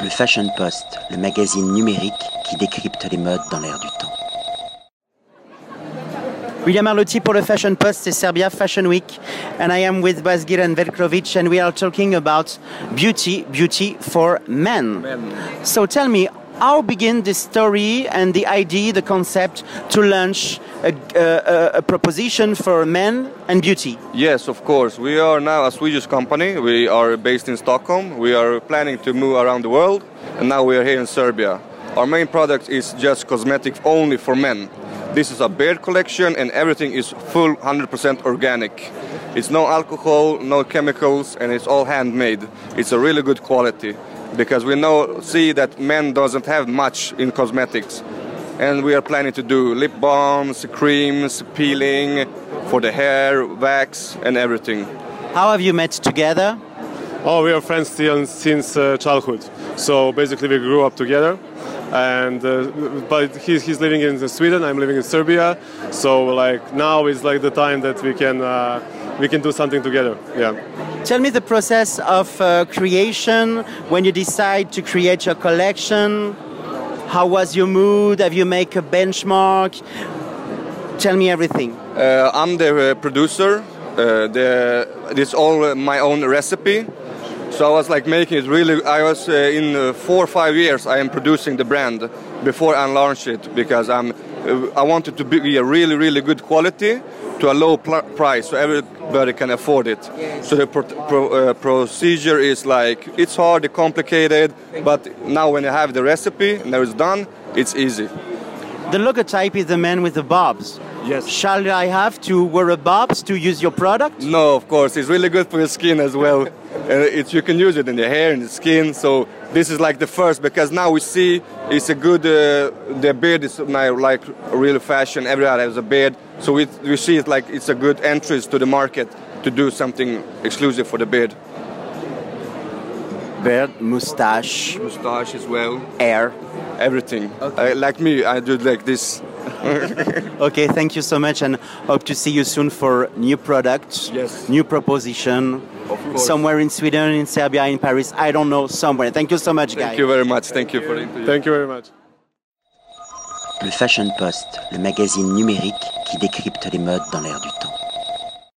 Le Fashion Post, le magazine numérique qui décrypte les modes dans l'air du temps. William Arlotti pour le Fashion Post, c'est Serbia Fashion Week, and I am with Basgiran Velkrovic, and we are talking about beauty, beauty for men. Men. So tell me, how begin this story and the idea, the concept to launch a, a, a proposition for men and beauty? Yes, of course. We are now a Swedish company. We are based in Stockholm. We are planning to move around the world, and now we are here in Serbia. Our main product is just cosmetic only for men. This is a beard collection, and everything is full 100% organic. It's no alcohol, no chemicals, and it's all handmade. It's a really good quality because we know see that men doesn't have much in cosmetics and we are planning to do lip balms creams peeling for the hair wax and everything How have you met together? Oh, we are friends since, since uh, childhood. So basically, we grew up together. And uh, but he's, he's living in Sweden. I'm living in Serbia. So like now is like the time that we can uh, we can do something together. Yeah. Tell me the process of uh, creation when you decide to create your collection. How was your mood? Have you make a benchmark? Tell me everything. uh, i'm the uh, producer uh, the it's all uh, my own recipe so i was like making it really i was uh, in uh, four or five years i am producing the brand before i launched it because i'm uh, i wanted to be a really really good quality to a low price so everybody can afford it so the pro- pro- uh, procedure is like it's hard it's complicated but now when you have the recipe and it's done it's easy The logotype is the man with the bobs. Yes. Shall I have to wear a bobs to use your product? No, of course, it's really good for your skin as well. uh, it's, you can use it in the hair and the skin. So this is like the first because now we see it's a good. Uh, the beard is now like real fashion. Everyone has a beard, so we, we see it like it's a good entrance to the market to do something exclusive for the beard. Beard, mustache, Mustache as well, hair. everything. Uh, like me, I do like this. Okay, thank you so much, and hope to see you soon for new products, Yes. new proposition, somewhere in Sweden, in Serbia, in Paris. I don't know, somewhere. Thank you so much, guys. Thank you very much. Thank you for the interview. Thank you very much. Le Fashion Post, le magazine numérique qui décrypte les modes dans l'air du temps.